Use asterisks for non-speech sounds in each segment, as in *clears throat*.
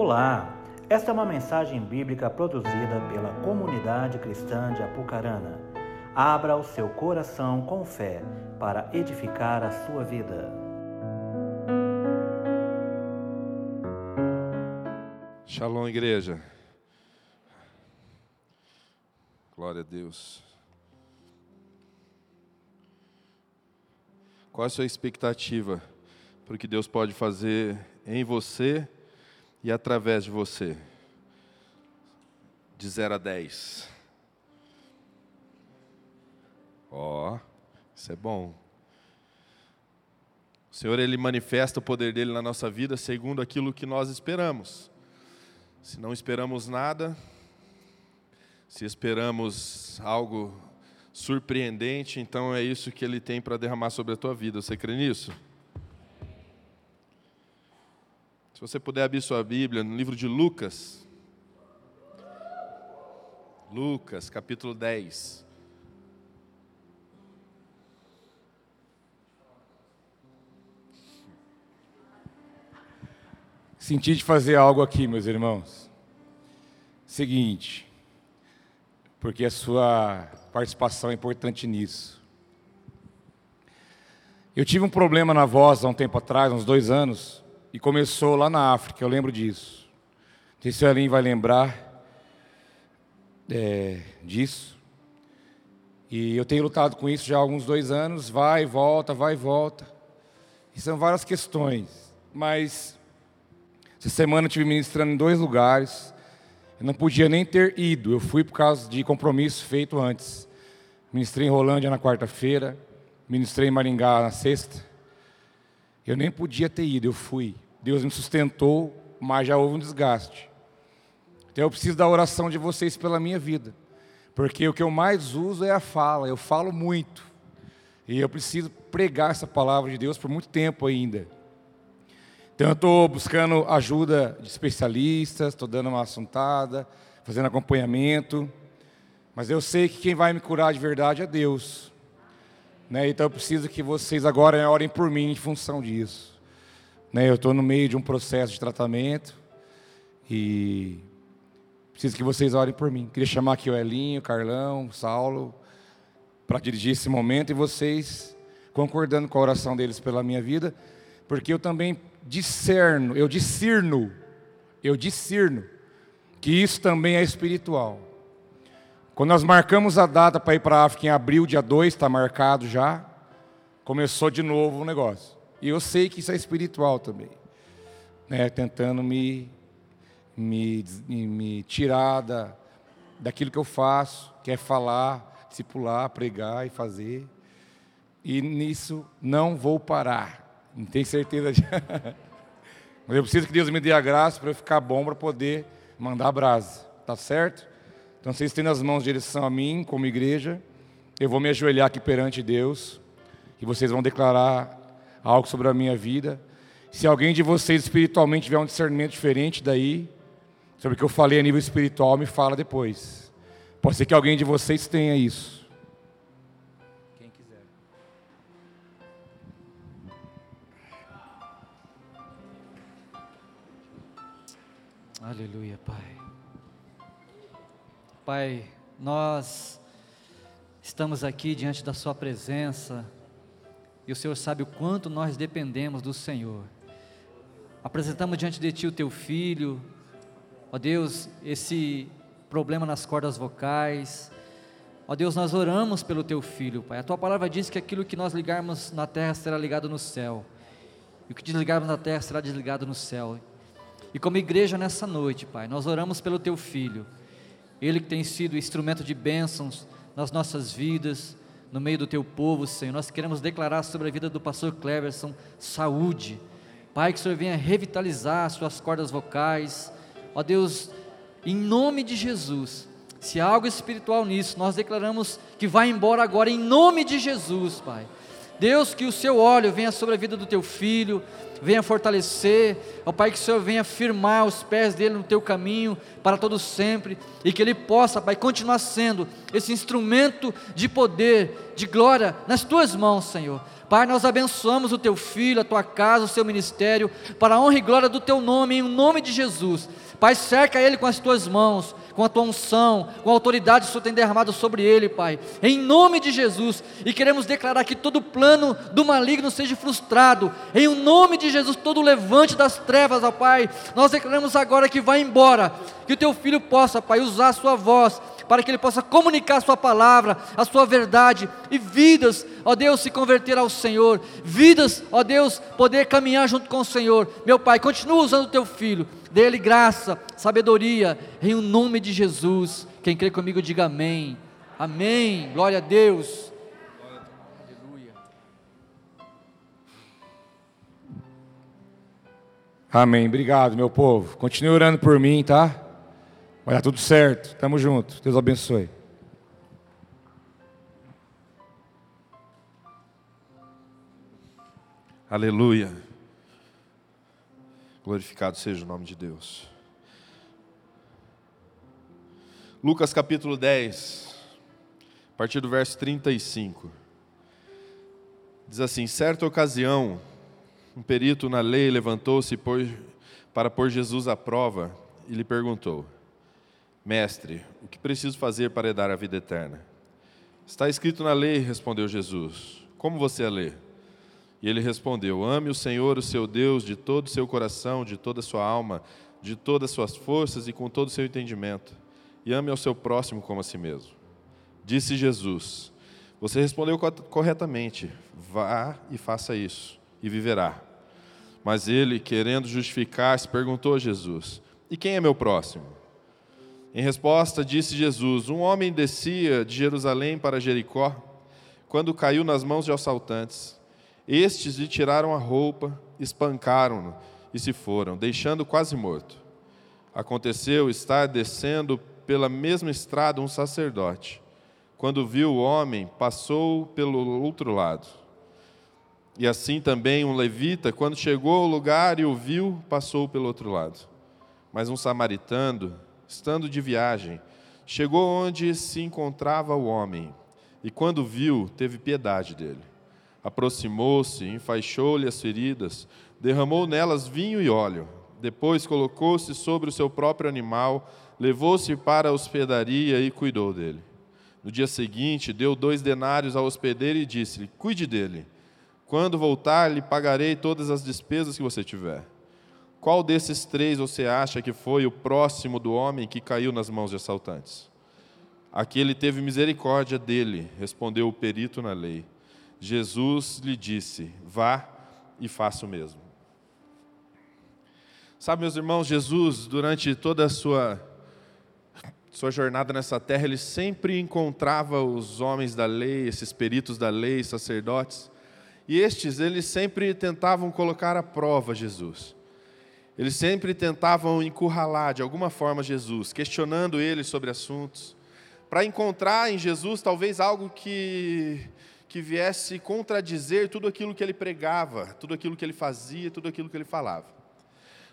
Olá, esta é uma mensagem bíblica produzida pela comunidade cristã de Apucarana. Abra o seu coração com fé para edificar a sua vida. Shalom, igreja. Glória a Deus. Qual a sua expectativa para o que Deus pode fazer em você e através de você? De 0 a 10. Ó, oh, isso é bom. O Senhor, Ele manifesta o poder dEle na nossa vida segundo aquilo que nós esperamos. Se não esperamos nada, se esperamos algo surpreendente, então é isso que Ele tem para derramar sobre a tua vida. Você crê nisso? Se você puder abrir sua Bíblia no livro de Lucas. Lucas, capítulo 10. Senti de fazer algo aqui, meus irmãos. Seguinte, porque a sua participação é importante nisso. Eu tive um problema na voz há um tempo atrás, uns dois anos, e começou lá na África, eu lembro disso. Não sei Elin vai lembrar é, disso. E eu tenho lutado com isso já há alguns dois anos, vai volta, vai volta. E são várias questões. Mas essa semana eu estive ministrando em dois lugares. Eu não podia nem ter ido, eu fui por causa de compromisso feito antes. Ministrei em Rolândia na quarta-feira, ministrei em Maringá na sexta. Eu nem podia ter ido, eu fui. Deus me sustentou, mas já houve um desgaste. Então eu preciso da oração de vocês pela minha vida. Porque o que eu mais uso é a fala, eu falo muito. E eu preciso pregar essa palavra de Deus por muito tempo ainda. Então eu estou buscando ajuda de especialistas, estou dando uma assuntada, fazendo acompanhamento. Mas eu sei que quem vai me curar de verdade é Deus. Né? Então eu preciso que vocês agora orem por mim em função disso. Né? Eu estou no meio de um processo de tratamento e preciso que vocês orem por mim. Queria chamar aqui o Elinho, o Carlão, o Saulo, para dirigir esse momento e vocês concordando com a oração deles pela minha vida, porque eu também discerno, eu discerno, eu discerno que isso também é espiritual. Quando nós marcamos a data para ir para a África em abril, dia 2, está marcado já, começou de novo o negócio. E eu sei que isso é espiritual também. Né? Tentando me, me, me tirar da, daquilo que eu faço, que é falar, discipular, pregar e fazer. E nisso não vou parar. Não tenho certeza de. *laughs* Mas eu preciso que Deus me dê a graça para eu ficar bom para poder mandar a brasa. Tá certo? Então, vocês têm nas mãos direção a mim, como igreja. Eu vou me ajoelhar aqui perante Deus. E vocês vão declarar algo sobre a minha vida. Se alguém de vocês espiritualmente tiver um discernimento diferente daí, sobre o que eu falei a nível espiritual, me fala depois. Pode ser que alguém de vocês tenha isso. Quem quiser. Aleluia, Pai. Pai, nós estamos aqui diante da Sua presença e o Senhor sabe o quanto nós dependemos do Senhor. Apresentamos diante de Ti o Teu filho, ó Deus, esse problema nas cordas vocais. Ó Deus, nós oramos pelo Teu filho, Pai. A Tua palavra diz que aquilo que nós ligarmos na terra será ligado no céu, e o que desligarmos na terra será desligado no céu. E como igreja nessa noite, Pai, nós oramos pelo Teu filho ele que tem sido instrumento de bênçãos nas nossas vidas, no meio do teu povo, Senhor. Nós queremos declarar sobre a vida do pastor Cleverson saúde. Pai, que o Senhor venha revitalizar as suas cordas vocais. Ó Deus, em nome de Jesus, se há algo espiritual nisso, nós declaramos que vai embora agora em nome de Jesus, Pai. Deus, que o seu óleo venha sobre a vida do teu filho, venha fortalecer, ó Pai, que o Senhor venha firmar os pés dele no teu caminho para todo sempre, e que ele possa, Pai, continuar sendo esse instrumento de poder, de glória nas tuas mãos, Senhor, Pai, nós abençoamos o teu filho, a tua casa, o seu ministério, para a honra e glória do teu nome, em nome de Jesus. Pai, cerca ele com as tuas mãos, com a tua unção, com a autoridade que o Senhor tem derramado sobre ele, Pai, em nome de Jesus. E queremos declarar que todo plano do maligno seja frustrado, em nome de Jesus, todo levante das trevas, ó Pai. Nós declaramos agora que vai embora, que o teu filho possa, Pai, usar a sua voz para que ele possa comunicar a sua palavra, a sua verdade, e vidas, ó Deus, se converter ao Senhor, vidas, ó Deus, poder caminhar junto com o Senhor. Meu Pai, continua usando o teu filho, dê-lhe graça, sabedoria, em o nome de Jesus. Quem crê comigo, diga amém. Amém. Glória a Deus. Aleluia. Amém. Obrigado, meu povo. Continue orando por mim, tá? Vai dar tudo certo. Tamo junto. Deus abençoe. Aleluia. Glorificado seja o nome de Deus. Lucas capítulo 10, a partir do verso 35. Diz assim: Certa ocasião, um perito na lei levantou-se para pôr Jesus à prova e lhe perguntou: Mestre, o que preciso fazer para dar a vida eterna? Está escrito na lei, respondeu Jesus. Como você a lê? E ele respondeu: Ame o Senhor, o seu Deus, de todo o seu coração, de toda a sua alma, de todas as suas forças e com todo o seu entendimento. E ame ao seu próximo como a si mesmo. Disse Jesus: Você respondeu corretamente. Vá e faça isso, e viverá. Mas ele, querendo justificar-se, perguntou a Jesus: E quem é meu próximo? Em resposta, disse Jesus: Um homem descia de Jerusalém para Jericó, quando caiu nas mãos de assaltantes. Estes lhe tiraram a roupa, espancaram-no e se foram, deixando quase morto. Aconteceu estar descendo pela mesma estrada um sacerdote. Quando viu o homem, passou pelo outro lado. E assim também um levita, quando chegou ao lugar e o viu, passou pelo outro lado. Mas um samaritano, estando de viagem, chegou onde se encontrava o homem, e quando viu, teve piedade dele. Aproximou-se, enfaixou-lhe as feridas, derramou nelas vinho e óleo. Depois colocou-se sobre o seu próprio animal, levou-se para a hospedaria e cuidou dele. No dia seguinte, deu dois denários ao hospedeiro e disse-lhe: Cuide dele. Quando voltar, lhe pagarei todas as despesas que você tiver. Qual desses três você acha que foi o próximo do homem que caiu nas mãos de assaltantes? Aquele teve misericórdia dele, respondeu o perito na lei. Jesus lhe disse: Vá e faça o mesmo. Sabe, meus irmãos, Jesus, durante toda a sua, sua jornada nessa terra, ele sempre encontrava os homens da lei, esses peritos da lei, sacerdotes, e estes, eles sempre tentavam colocar à prova Jesus. Eles sempre tentavam encurralar de alguma forma Jesus, questionando ele sobre assuntos, para encontrar em Jesus talvez algo que, que viesse contradizer tudo aquilo que ele pregava, tudo aquilo que ele fazia, tudo aquilo que ele falava.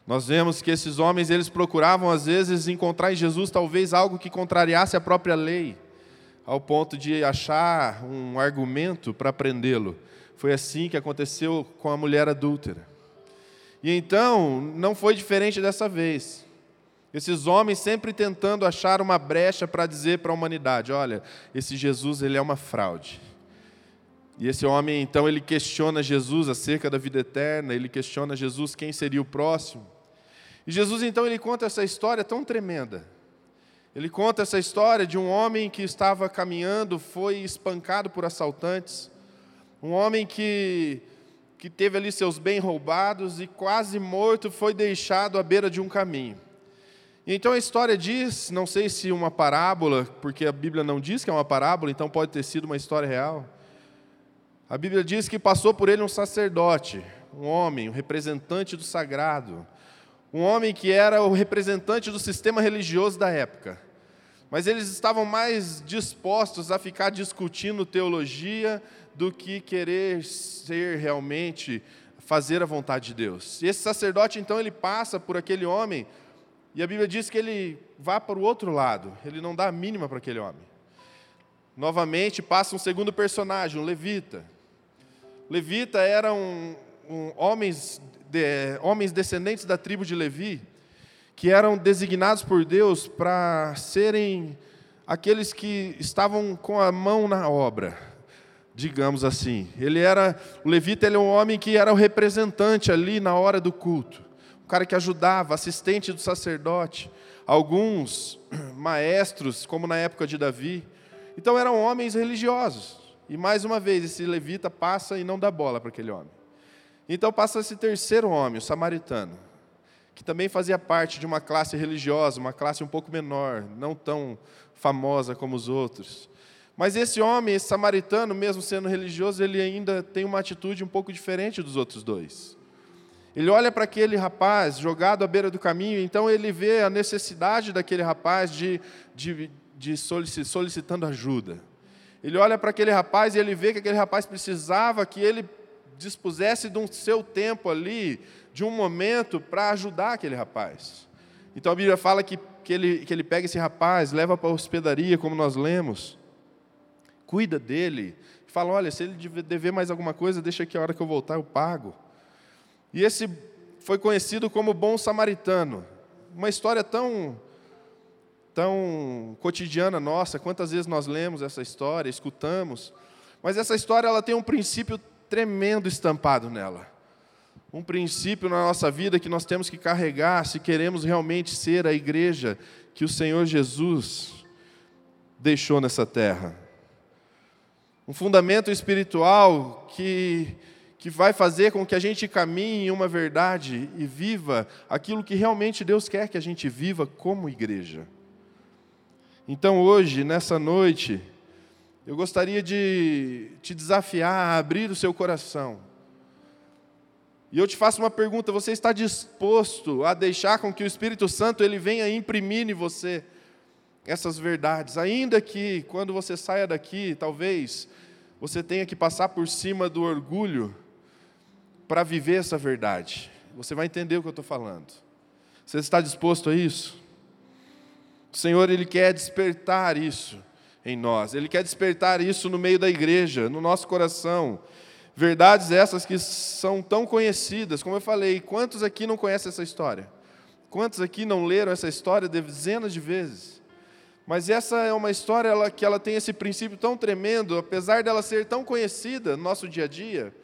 Nós vemos que esses homens eles procuravam às vezes encontrar em Jesus talvez algo que contrariasse a própria lei, ao ponto de achar um argumento para prendê-lo. Foi assim que aconteceu com a mulher adúltera. E então, não foi diferente dessa vez. Esses homens sempre tentando achar uma brecha para dizer para a humanidade: olha, esse Jesus ele é uma fraude. E esse homem, então, ele questiona Jesus acerca da vida eterna, ele questiona Jesus quem seria o próximo. E Jesus, então, ele conta essa história tão tremenda. Ele conta essa história de um homem que estava caminhando, foi espancado por assaltantes, um homem que que teve ali seus bens roubados e quase morto foi deixado à beira de um caminho. E então a história diz, não sei se uma parábola, porque a Bíblia não diz que é uma parábola, então pode ter sido uma história real. A Bíblia diz que passou por ele um sacerdote, um homem, um representante do sagrado, um homem que era o representante do sistema religioso da época. Mas eles estavam mais dispostos a ficar discutindo teologia do que querer ser realmente fazer a vontade de Deus. E esse sacerdote então ele passa por aquele homem e a Bíblia diz que ele vá para o outro lado, ele não dá a mínima para aquele homem. Novamente passa um segundo personagem, um levita. Levita eram um, homens, de, homens descendentes da tribo de Levi, que eram designados por Deus para serem aqueles que estavam com a mão na obra, digamos assim. Ele era o levita, ele é um homem que era o representante ali na hora do culto, o cara que ajudava, assistente do sacerdote, alguns *clears throat* maestros, como na época de Davi. Então eram homens religiosos. E mais uma vez esse levita passa e não dá bola para aquele homem. Então passa esse terceiro homem, o samaritano, que também fazia parte de uma classe religiosa, uma classe um pouco menor, não tão famosa como os outros. Mas esse homem, esse samaritano, mesmo sendo religioso, ele ainda tem uma atitude um pouco diferente dos outros dois. Ele olha para aquele rapaz jogado à beira do caminho, então ele vê a necessidade daquele rapaz de, de, de solicitando ajuda. Ele olha para aquele rapaz e ele vê que aquele rapaz precisava que ele dispusesse de um seu tempo ali, de um momento, para ajudar aquele rapaz. Então a Bíblia fala que, que, ele, que ele pega esse rapaz, leva para a hospedaria, como nós lemos, cuida dele, fala: olha, se ele dever mais alguma coisa, deixa aqui a hora que eu voltar, eu pago. E esse foi conhecido como bom samaritano. Uma história tão tão cotidiana nossa, quantas vezes nós lemos essa história, escutamos, mas essa história ela tem um princípio tremendo estampado nela. Um princípio na nossa vida que nós temos que carregar se queremos realmente ser a igreja que o Senhor Jesus deixou nessa terra. Um fundamento espiritual que que vai fazer com que a gente caminhe em uma verdade e viva aquilo que realmente Deus quer que a gente viva como igreja. Então, hoje, nessa noite, eu gostaria de te desafiar a abrir o seu coração. E eu te faço uma pergunta: você está disposto a deixar com que o Espírito Santo ele venha imprimir em você essas verdades, ainda que quando você saia daqui, talvez você tenha que passar por cima do orgulho para viver essa verdade. Você vai entender o que eu estou falando. Você está disposto a isso? O Senhor, Ele quer despertar isso em nós, Ele quer despertar isso no meio da igreja, no nosso coração. Verdades essas que são tão conhecidas, como eu falei, quantos aqui não conhecem essa história? Quantos aqui não leram essa história dezenas de vezes? Mas essa é uma história ela, que ela tem esse princípio tão tremendo, apesar dela ser tão conhecida no nosso dia a dia,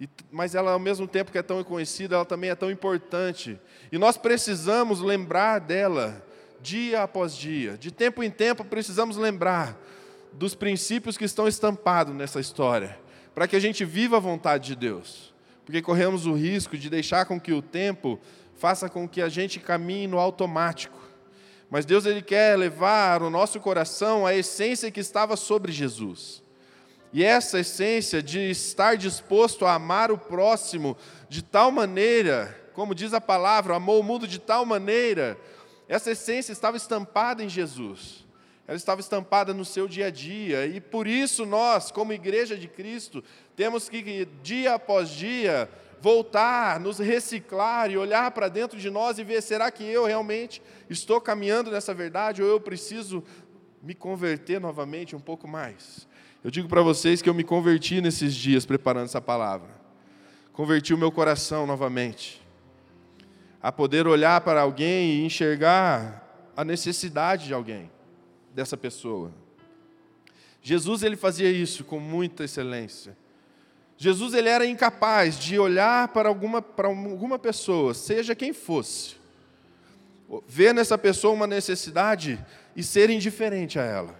e, mas ela, ao mesmo tempo que é tão conhecida, ela também é tão importante. E nós precisamos lembrar dela dia após dia. De tempo em tempo, precisamos lembrar dos princípios que estão estampados nessa história, para que a gente viva a vontade de Deus. Porque corremos o risco de deixar com que o tempo faça com que a gente caminhe no automático. Mas Deus ele quer levar o nosso coração à essência que estava sobre Jesus. E essa essência de estar disposto a amar o próximo de tal maneira, como diz a palavra, amou o mundo de tal maneira essa essência estava estampada em Jesus. Ela estava estampada no seu dia a dia. E por isso nós, como igreja de Cristo, temos que, dia após dia, voltar, nos reciclar e olhar para dentro de nós e ver: será que eu realmente estou caminhando nessa verdade ou eu preciso me converter novamente um pouco mais? Eu digo para vocês que eu me converti nesses dias preparando essa palavra. Converti o meu coração novamente a poder olhar para alguém e enxergar a necessidade de alguém, dessa pessoa. Jesus ele fazia isso com muita excelência. Jesus ele era incapaz de olhar para alguma, para alguma pessoa, seja quem fosse, ver nessa pessoa uma necessidade e ser indiferente a ela.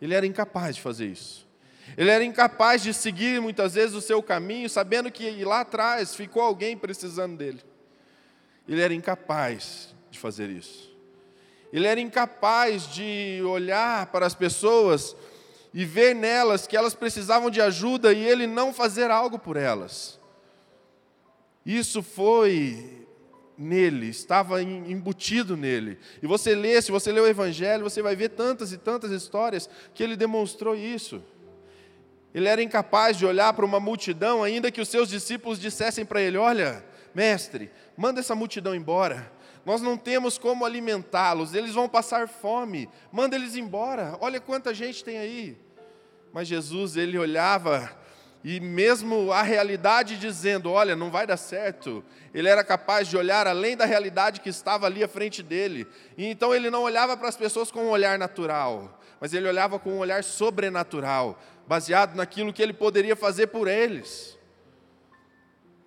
Ele era incapaz de fazer isso. Ele era incapaz de seguir muitas vezes o seu caminho, sabendo que lá atrás ficou alguém precisando dele. Ele era incapaz de fazer isso. Ele era incapaz de olhar para as pessoas e ver nelas que elas precisavam de ajuda e ele não fazer algo por elas. Isso foi nele, estava embutido nele. E você lê, se você lê o Evangelho, você vai ver tantas e tantas histórias que ele demonstrou isso. Ele era incapaz de olhar para uma multidão, ainda que os seus discípulos dissessem para ele: Olha, mestre, manda essa multidão embora. Nós não temos como alimentá-los, eles vão passar fome. Manda eles embora. Olha quanta gente tem aí. Mas Jesus, ele olhava e mesmo a realidade dizendo, olha, não vai dar certo, ele era capaz de olhar além da realidade que estava ali à frente dele. E então ele não olhava para as pessoas com um olhar natural, mas ele olhava com um olhar sobrenatural, baseado naquilo que ele poderia fazer por eles.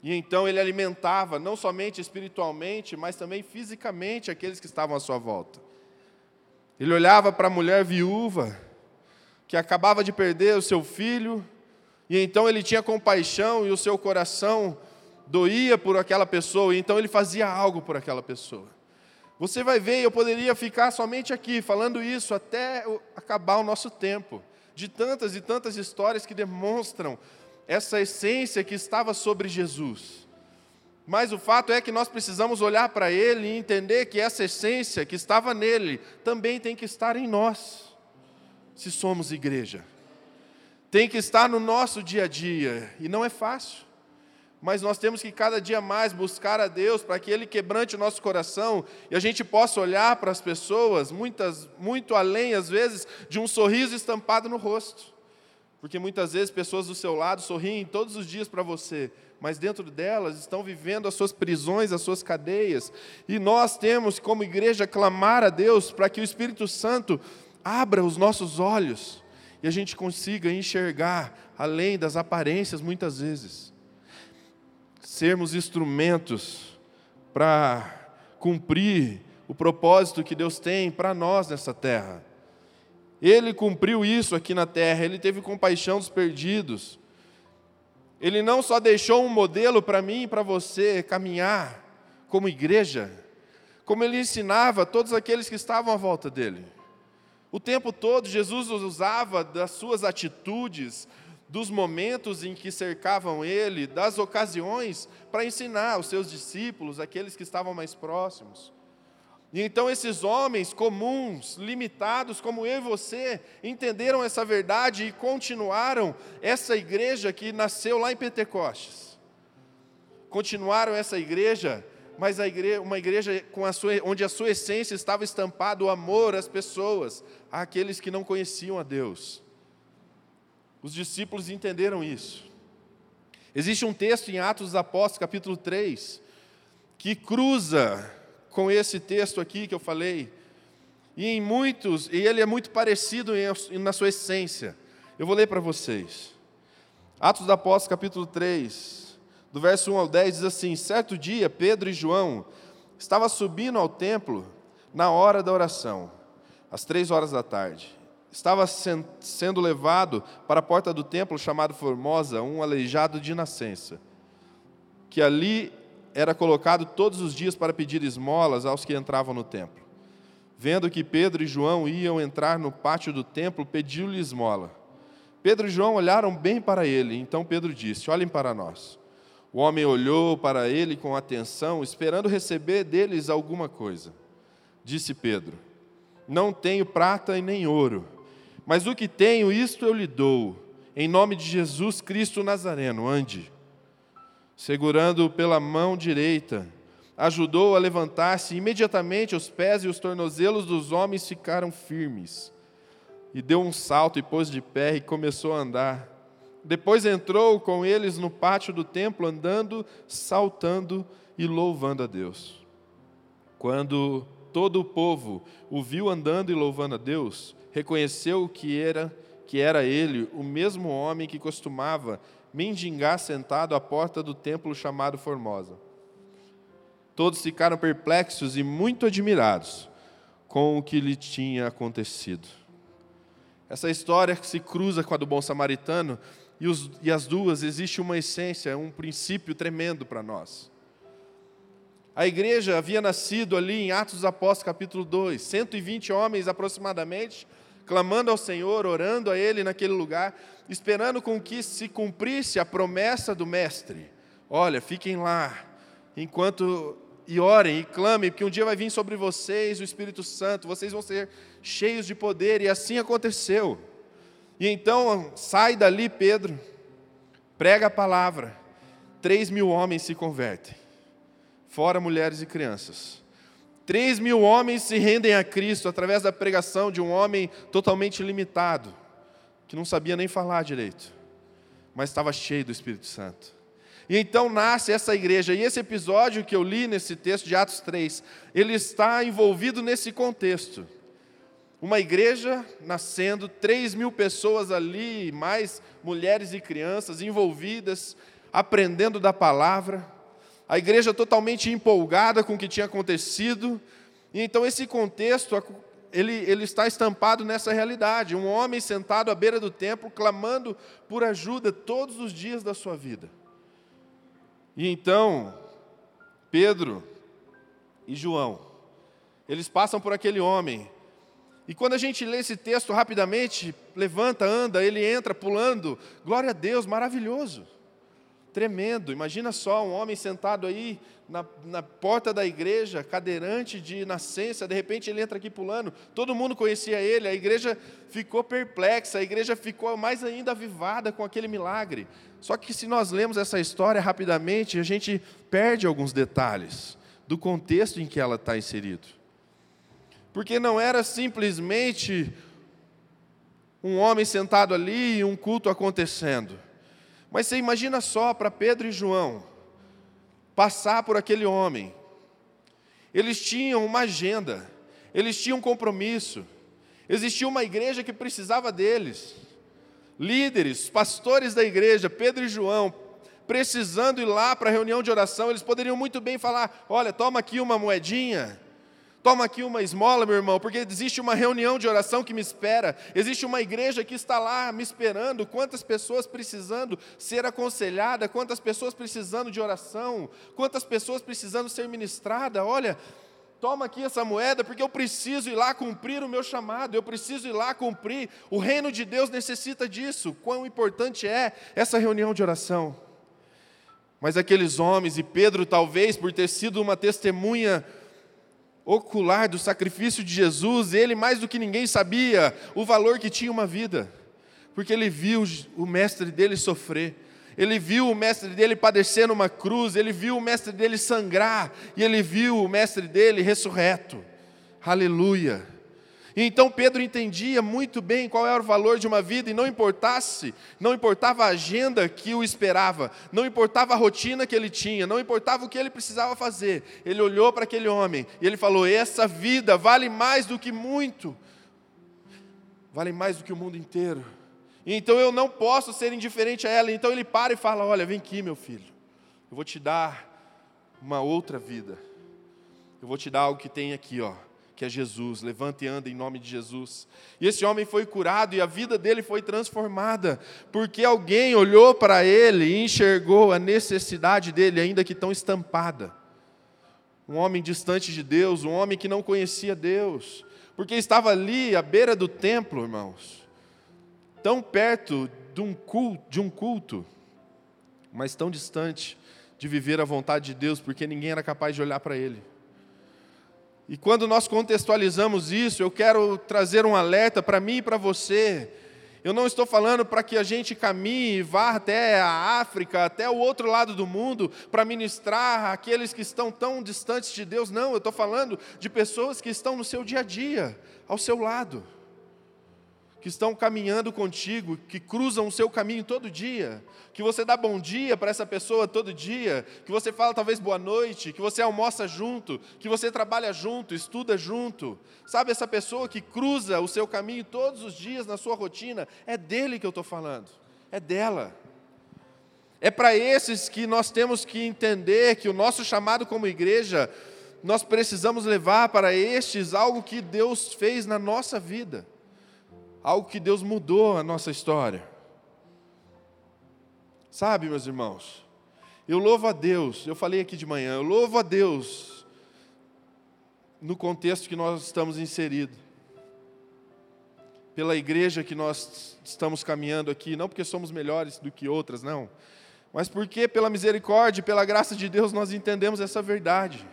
E então ele alimentava não somente espiritualmente, mas também fisicamente aqueles que estavam à sua volta. Ele olhava para a mulher viúva, que acabava de perder o seu filho, e então ele tinha compaixão e o seu coração doía por aquela pessoa, e então ele fazia algo por aquela pessoa. Você vai ver, eu poderia ficar somente aqui falando isso até acabar o nosso tempo, de tantas e tantas histórias que demonstram essa essência que estava sobre Jesus. Mas o fato é que nós precisamos olhar para ele e entender que essa essência que estava nele também tem que estar em nós, se somos igreja tem que estar no nosso dia a dia, e não é fácil. Mas nós temos que cada dia mais buscar a Deus para que Ele quebrante o nosso coração e a gente possa olhar para as pessoas, muitas, muito além, às vezes, de um sorriso estampado no rosto. Porque muitas vezes pessoas do seu lado sorriem todos os dias para você, mas dentro delas estão vivendo as suas prisões, as suas cadeias. E nós temos, como igreja, clamar a Deus para que o Espírito Santo abra os nossos olhos e a gente consiga enxergar além das aparências muitas vezes. Sermos instrumentos para cumprir o propósito que Deus tem para nós nessa terra. Ele cumpriu isso aqui na terra, ele teve compaixão dos perdidos. Ele não só deixou um modelo para mim e para você caminhar como igreja, como ele ensinava todos aqueles que estavam à volta dele. O tempo todo, Jesus usava das suas atitudes, dos momentos em que cercavam ele, das ocasiões, para ensinar os seus discípulos, aqueles que estavam mais próximos. E então esses homens comuns, limitados, como eu e você, entenderam essa verdade e continuaram essa igreja que nasceu lá em Pentecostes. Continuaram essa igreja mas igreja, uma igreja a sua, onde a sua essência estava estampada o amor às pessoas, àqueles que não conheciam a Deus. Os discípulos entenderam isso. Existe um texto em Atos dos Apóstolos, capítulo 3, que cruza com esse texto aqui que eu falei, e em muitos, e ele é muito parecido em, na sua essência. Eu vou ler para vocês. Atos dos Apóstolos, capítulo 3, do verso 1 ao 10, diz assim: Certo dia, Pedro e João estavam subindo ao templo na hora da oração, às três horas da tarde. Estava sendo levado para a porta do templo chamado Formosa um aleijado de nascença, que ali era colocado todos os dias para pedir esmolas aos que entravam no templo. Vendo que Pedro e João iam entrar no pátio do templo, pediu-lhe esmola. Pedro e João olharam bem para ele, então Pedro disse: Olhem para nós. O homem olhou para ele com atenção, esperando receber deles alguma coisa. Disse Pedro: Não tenho prata e nem ouro, mas o que tenho, isto eu lhe dou. Em nome de Jesus Cristo Nazareno, ande. Segurando-o pela mão direita, ajudou a levantar-se. Imediatamente os pés e os tornozelos dos homens ficaram firmes. E deu um salto e pôs de pé e começou a andar. Depois entrou com eles no pátio do templo, andando, saltando e louvando a Deus. Quando todo o povo o viu andando e louvando a Deus, reconheceu que era que era ele o mesmo homem que costumava mendigar sentado à porta do templo chamado Formosa. Todos ficaram perplexos e muito admirados com o que lhe tinha acontecido. Essa história que se cruza com a do bom samaritano e, os, e as duas existe uma essência, um princípio tremendo para nós. A igreja havia nascido ali em Atos dos Apóstolos, capítulo 2, 120 homens aproximadamente, clamando ao Senhor, orando a Ele naquele lugar, esperando com que se cumprisse a promessa do Mestre. Olha, fiquem lá, enquanto e orem e clamem, porque um dia vai vir sobre vocês o Espírito Santo, vocês vão ser cheios de poder, e assim aconteceu. E então sai dali Pedro, prega a palavra, três mil homens se convertem, fora mulheres e crianças. Três mil homens se rendem a Cristo através da pregação de um homem totalmente limitado, que não sabia nem falar direito. mas estava cheio do Espírito Santo. E então nasce essa igreja. E esse episódio que eu li nesse texto de Atos 3, ele está envolvido nesse contexto. Uma igreja nascendo, 3 mil pessoas ali, mais mulheres e crianças envolvidas, aprendendo da palavra. A igreja totalmente empolgada com o que tinha acontecido. E então esse contexto, ele, ele está estampado nessa realidade. Um homem sentado à beira do templo, clamando por ajuda todos os dias da sua vida. E então, Pedro e João, eles passam por aquele homem. E quando a gente lê esse texto rapidamente, levanta, anda, ele entra pulando, glória a Deus, maravilhoso, tremendo. Imagina só um homem sentado aí na, na porta da igreja, cadeirante de nascença, de repente ele entra aqui pulando, todo mundo conhecia ele, a igreja ficou perplexa, a igreja ficou mais ainda avivada com aquele milagre. Só que se nós lemos essa história rapidamente, a gente perde alguns detalhes do contexto em que ela está inserido. Porque não era simplesmente um homem sentado ali e um culto acontecendo. Mas você imagina só para Pedro e João, passar por aquele homem. Eles tinham uma agenda, eles tinham um compromisso, existia uma igreja que precisava deles. Líderes, pastores da igreja, Pedro e João, precisando ir lá para a reunião de oração, eles poderiam muito bem falar: olha, toma aqui uma moedinha, Toma aqui uma esmola, meu irmão, porque existe uma reunião de oração que me espera, existe uma igreja que está lá me esperando. Quantas pessoas precisando ser aconselhada, quantas pessoas precisando de oração, quantas pessoas precisando ser ministrada. Olha, toma aqui essa moeda, porque eu preciso ir lá cumprir o meu chamado, eu preciso ir lá cumprir. O reino de Deus necessita disso. Quão importante é essa reunião de oração. Mas aqueles homens, e Pedro, talvez por ter sido uma testemunha ocular do sacrifício de Jesus, ele mais do que ninguém sabia o valor que tinha uma vida, porque ele viu o mestre dele sofrer, ele viu o mestre dele padecer numa cruz, ele viu o mestre dele sangrar, e ele viu o mestre dele ressurreto. Aleluia. E então Pedro entendia muito bem qual era o valor de uma vida e não importasse, não importava a agenda que o esperava, não importava a rotina que ele tinha, não importava o que ele precisava fazer. Ele olhou para aquele homem e ele falou: "Essa vida vale mais do que muito. Vale mais do que o mundo inteiro. Então eu não posso ser indiferente a ela". Então ele para e fala: "Olha, vem aqui, meu filho. Eu vou te dar uma outra vida. Eu vou te dar algo que tem aqui, ó que é Jesus. Levante e anda em nome de Jesus. E esse homem foi curado e a vida dele foi transformada, porque alguém olhou para ele e enxergou a necessidade dele, ainda que tão estampada. Um homem distante de Deus, um homem que não conhecia Deus, porque estava ali à beira do templo, irmãos, tão perto de um culto, de um culto mas tão distante de viver a vontade de Deus, porque ninguém era capaz de olhar para ele. E quando nós contextualizamos isso, eu quero trazer um alerta para mim e para você. Eu não estou falando para que a gente caminhe e vá até a África, até o outro lado do mundo, para ministrar aqueles que estão tão distantes de Deus. Não, eu estou falando de pessoas que estão no seu dia a dia, ao seu lado que estão caminhando contigo, que cruzam o seu caminho todo dia, que você dá bom dia para essa pessoa todo dia, que você fala talvez boa noite, que você almoça junto, que você trabalha junto, estuda junto. Sabe, essa pessoa que cruza o seu caminho todos os dias na sua rotina, é dele que eu estou falando, é dela. É para esses que nós temos que entender que o nosso chamado como igreja, nós precisamos levar para estes algo que Deus fez na nossa vida algo que Deus mudou a nossa história. Sabe, meus irmãos, eu louvo a Deus, eu falei aqui de manhã, eu louvo a Deus no contexto que nós estamos inseridos, pela igreja que nós estamos caminhando aqui, não porque somos melhores do que outras, não, mas porque pela misericórdia e pela graça de Deus nós entendemos essa verdade.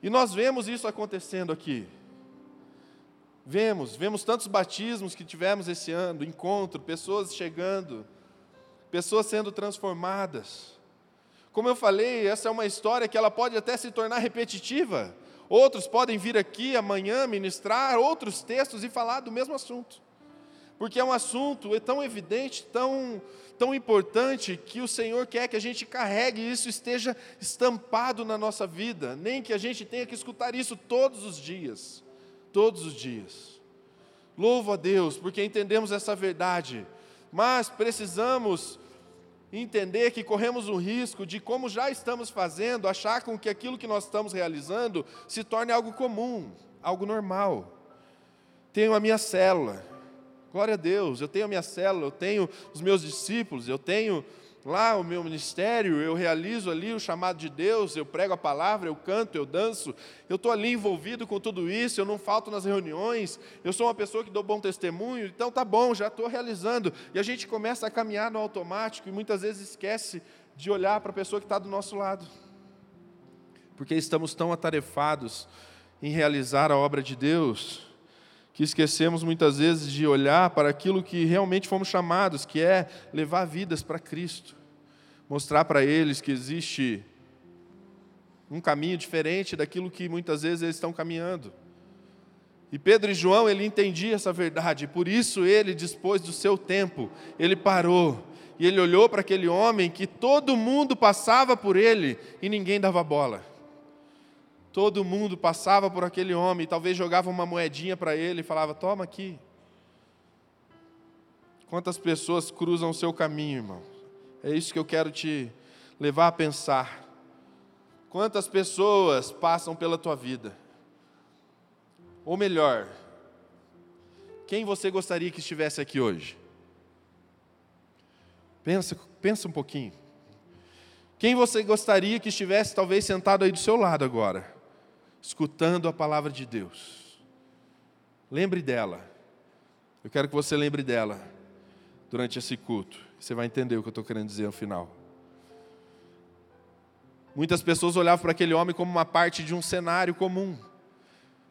E nós vemos isso acontecendo aqui. Vemos, vemos tantos batismos que tivemos esse ano, encontro, pessoas chegando, pessoas sendo transformadas. Como eu falei, essa é uma história que ela pode até se tornar repetitiva. Outros podem vir aqui amanhã ministrar outros textos e falar do mesmo assunto. porque é um assunto tão evidente, tão, tão importante, que o Senhor quer que a gente carregue isso esteja estampado na nossa vida, nem que a gente tenha que escutar isso todos os dias. Todos os dias. Louvo a Deus, porque entendemos essa verdade, mas precisamos entender que corremos o risco de, como já estamos fazendo, achar com que aquilo que nós estamos realizando se torne algo comum, algo normal. Tenho a minha célula, glória a Deus, eu tenho a minha célula, eu tenho os meus discípulos, eu tenho lá o meu ministério, eu realizo ali o chamado de Deus, eu prego a palavra, eu canto, eu danço, eu estou ali envolvido com tudo isso, eu não falto nas reuniões, eu sou uma pessoa que dou bom testemunho, então tá bom, já estou realizando. E a gente começa a caminhar no automático e muitas vezes esquece de olhar para a pessoa que está do nosso lado, porque estamos tão atarefados em realizar a obra de Deus que esquecemos muitas vezes de olhar para aquilo que realmente fomos chamados, que é levar vidas para Cristo, mostrar para eles que existe um caminho diferente daquilo que muitas vezes eles estão caminhando. E Pedro e João, ele entendia essa verdade, por isso ele, depois do seu tempo, ele parou e ele olhou para aquele homem que todo mundo passava por ele e ninguém dava bola. Todo mundo passava por aquele homem, talvez jogava uma moedinha para ele e falava: Toma aqui. Quantas pessoas cruzam o seu caminho, irmão? É isso que eu quero te levar a pensar. Quantas pessoas passam pela tua vida? Ou melhor, quem você gostaria que estivesse aqui hoje? Pensa, pensa um pouquinho. Quem você gostaria que estivesse talvez sentado aí do seu lado agora? escutando a palavra de Deus. Lembre dela. Eu quero que você lembre dela durante esse culto. Você vai entender o que eu estou querendo dizer no final. Muitas pessoas olhavam para aquele homem como uma parte de um cenário comum.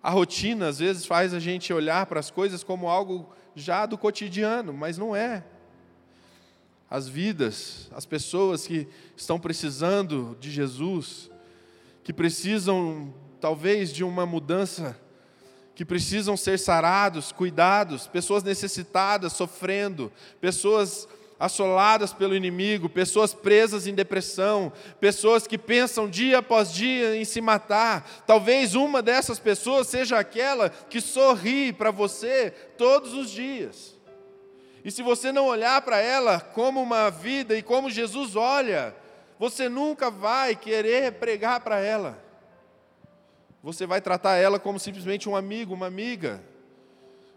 A rotina, às vezes, faz a gente olhar para as coisas como algo já do cotidiano, mas não é. As vidas, as pessoas que estão precisando de Jesus, que precisam talvez de uma mudança, que precisam ser sarados, cuidados, pessoas necessitadas, sofrendo, pessoas assoladas pelo inimigo, pessoas presas em depressão, pessoas que pensam dia após dia em se matar. Talvez uma dessas pessoas seja aquela que sorri para você todos os dias. E se você não olhar para ela como uma vida e como Jesus olha, você nunca vai querer pregar para ela você vai tratar ela como simplesmente um amigo, uma amiga.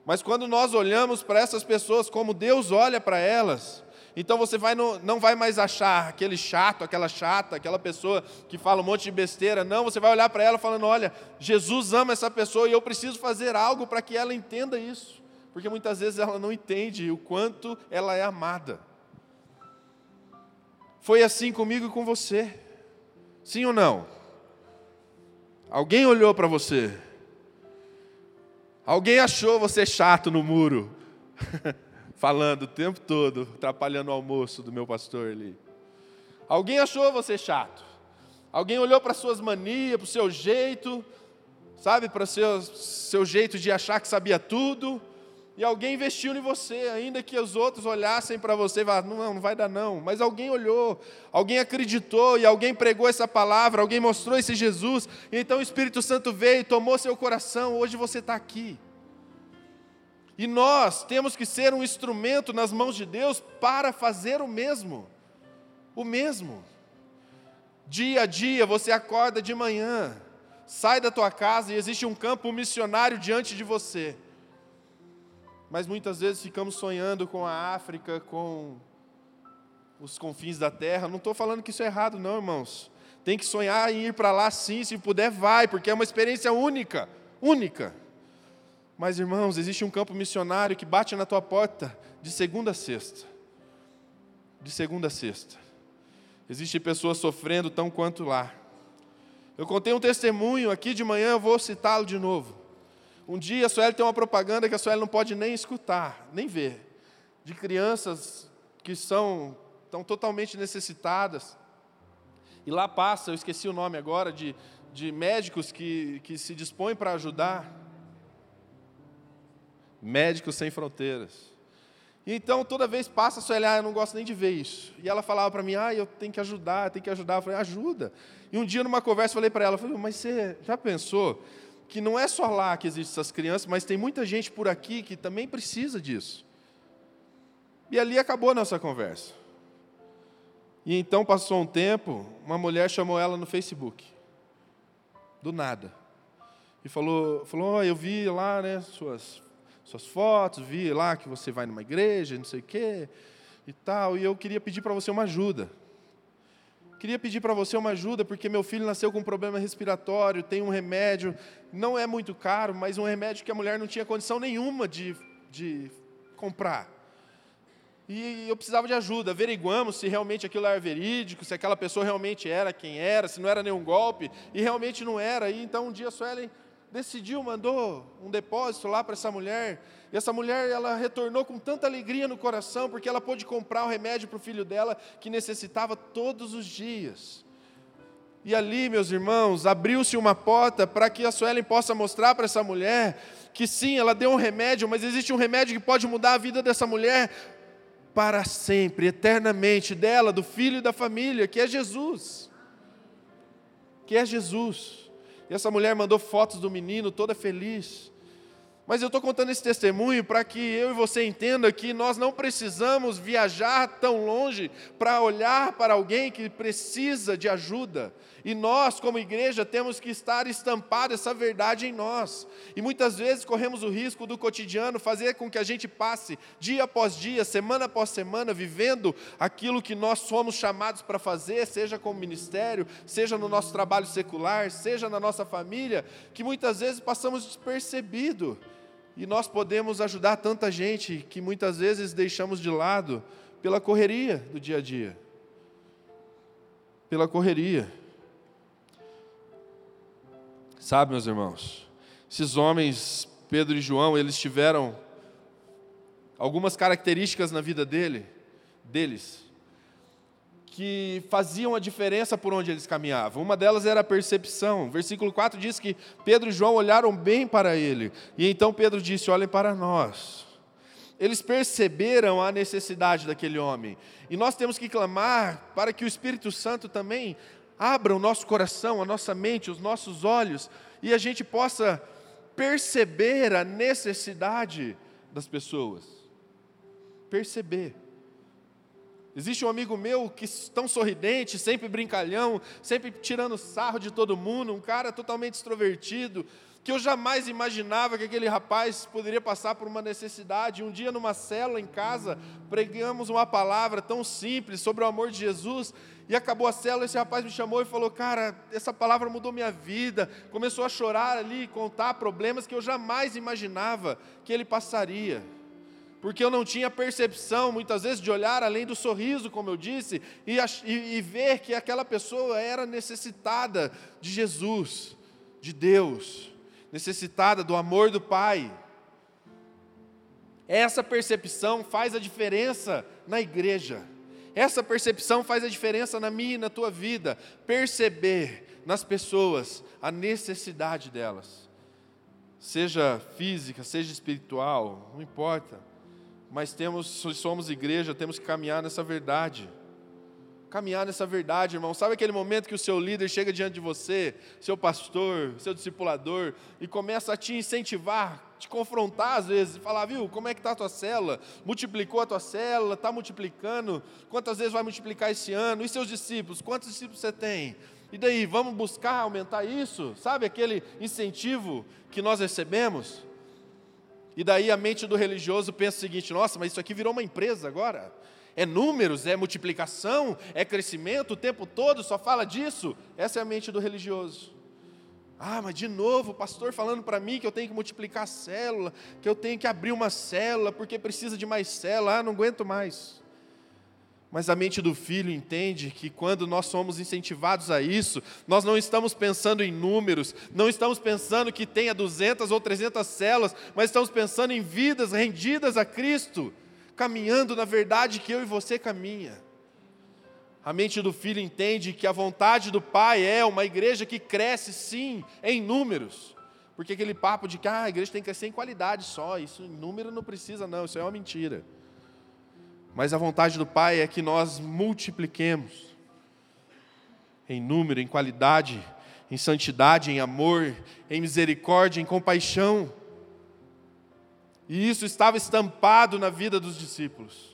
Mas quando nós olhamos para essas pessoas como Deus olha para elas, então você vai no, não vai mais achar aquele chato, aquela chata, aquela pessoa que fala um monte de besteira. Não, você vai olhar para ela falando: olha, Jesus ama essa pessoa e eu preciso fazer algo para que ela entenda isso. Porque muitas vezes ela não entende o quanto ela é amada. Foi assim comigo e com você. Sim ou não? Alguém olhou para você. Alguém achou você chato no muro, *laughs* falando o tempo todo, atrapalhando o almoço do meu pastor ali. Alguém achou você chato. Alguém olhou para suas manias, para o seu jeito, sabe, para o seu, seu jeito de achar que sabia tudo e alguém investiu em você, ainda que os outros olhassem para você e falassem, não, não vai dar não, mas alguém olhou, alguém acreditou e alguém pregou essa palavra, alguém mostrou esse Jesus, e então o Espírito Santo veio, tomou seu coração, hoje você está aqui. E nós temos que ser um instrumento nas mãos de Deus para fazer o mesmo, o mesmo. Dia a dia você acorda de manhã, sai da tua casa e existe um campo missionário diante de você mas muitas vezes ficamos sonhando com a África, com os confins da terra. Não estou falando que isso é errado, não, irmãos. Tem que sonhar em ir para lá sim, se puder, vai, porque é uma experiência única única. Mas, irmãos, existe um campo missionário que bate na tua porta de segunda a sexta. De segunda a sexta. Existem pessoas sofrendo tão quanto lá. Eu contei um testemunho aqui de manhã, eu vou citá-lo de novo. Um dia a Sueli tem uma propaganda que a Sueli não pode nem escutar, nem ver, de crianças que são estão totalmente necessitadas. E lá passa, eu esqueci o nome agora, de, de médicos que, que se dispõem para ajudar. Médicos Sem Fronteiras. E então, toda vez passa, só olhar, ah, eu não gosto nem de ver isso. E ela falava para mim, ah, eu tenho que ajudar, tenho que ajudar. Eu falei, ajuda. E um dia, numa conversa, eu falei para ela, falei, mas você já pensou que não é só lá que existem essas crianças, mas tem muita gente por aqui que também precisa disso. E ali acabou a nossa conversa. E então passou um tempo, uma mulher chamou ela no Facebook. Do nada. E falou, falou, oh, eu vi lá, né, suas, suas fotos, vi lá que você vai numa igreja, não sei o quê, e tal, e eu queria pedir para você uma ajuda. Queria pedir para você uma ajuda, porque meu filho nasceu com um problema respiratório, tem um remédio, não é muito caro, mas um remédio que a mulher não tinha condição nenhuma de, de comprar. E eu precisava de ajuda, averiguamos se realmente aquilo era verídico, se aquela pessoa realmente era quem era, se não era nenhum golpe, e realmente não era. E então um dia a Suelen decidiu, mandou um depósito lá para essa mulher, e essa mulher, ela retornou com tanta alegria no coração, porque ela pôde comprar o remédio para o filho dela, que necessitava todos os dias. E ali, meus irmãos, abriu-se uma porta para que a Suelen possa mostrar para essa mulher que sim, ela deu um remédio, mas existe um remédio que pode mudar a vida dessa mulher para sempre, eternamente, dela, do filho e da família, que é Jesus. Que é Jesus. E essa mulher mandou fotos do menino, toda feliz. Mas eu estou contando esse testemunho para que eu e você entenda que nós não precisamos viajar tão longe para olhar para alguém que precisa de ajuda. E nós, como igreja, temos que estar estampado essa verdade em nós. E muitas vezes corremos o risco do cotidiano fazer com que a gente passe dia após dia, semana após semana, vivendo aquilo que nós somos chamados para fazer, seja como ministério, seja no nosso trabalho secular, seja na nossa família, que muitas vezes passamos despercebido e nós podemos ajudar tanta gente que muitas vezes deixamos de lado pela correria do dia a dia. Pela correria. Sabe, meus irmãos, esses homens, Pedro e João, eles tiveram algumas características na vida dele, deles que faziam a diferença por onde eles caminhavam. Uma delas era a percepção. Versículo 4 diz que Pedro e João olharam bem para ele. E então Pedro disse: Olhem para nós. Eles perceberam a necessidade daquele homem. E nós temos que clamar para que o Espírito Santo também abra o nosso coração, a nossa mente, os nossos olhos, e a gente possa perceber a necessidade das pessoas. Perceber. Existe um amigo meu que tão sorridente, sempre brincalhão, sempre tirando sarro de todo mundo, um cara totalmente extrovertido, que eu jamais imaginava que aquele rapaz poderia passar por uma necessidade. Um dia, numa célula em casa, pregamos uma palavra tão simples sobre o amor de Jesus, e acabou a célula, esse rapaz me chamou e falou: Cara, essa palavra mudou minha vida. Começou a chorar ali, contar problemas que eu jamais imaginava que ele passaria porque eu não tinha percepção, muitas vezes, de olhar além do sorriso, como eu disse, e, e, e, ver que aquela pessoa era necessitada de Jesus, de Deus, necessitada do amor do Pai. Essa percepção faz a diferença na igreja, essa percepção faz a diferença na minha e na tua vida, perceber nas pessoas a necessidade delas, seja física, seja espiritual, não importa mas temos, somos igreja, temos que caminhar nessa verdade. Caminhar nessa verdade, irmão. Sabe aquele momento que o seu líder chega diante de você, seu pastor, seu discipulador, e começa a te incentivar, te confrontar às vezes, e falar, viu, como é que está a tua célula? Multiplicou a tua célula, está multiplicando? Quantas vezes vai multiplicar esse ano? E seus discípulos? Quantos discípulos você tem? E daí, vamos buscar aumentar isso? Sabe aquele incentivo que nós recebemos? E daí a mente do religioso pensa o seguinte: nossa, mas isso aqui virou uma empresa agora. É números, é multiplicação, é crescimento o tempo todo, só fala disso. Essa é a mente do religioso. Ah, mas de novo, o pastor falando para mim que eu tenho que multiplicar a célula, que eu tenho que abrir uma célula porque precisa de mais célula. Ah, não aguento mais. Mas a mente do filho entende que quando nós somos incentivados a isso, nós não estamos pensando em números, não estamos pensando que tenha 200 ou 300 células, mas estamos pensando em vidas rendidas a Cristo, caminhando na verdade que eu e você caminha. A mente do filho entende que a vontade do pai é uma igreja que cresce sim em números. Porque aquele papo de que ah, a igreja tem que crescer em qualidade só, isso em número não precisa não, isso é uma mentira. mas a vontade do Pai é que nós multipliquemos em número, em qualidade, em santidade, em amor, em misericórdia, em compaixão. E isso estava estampado na vida dos discípulos.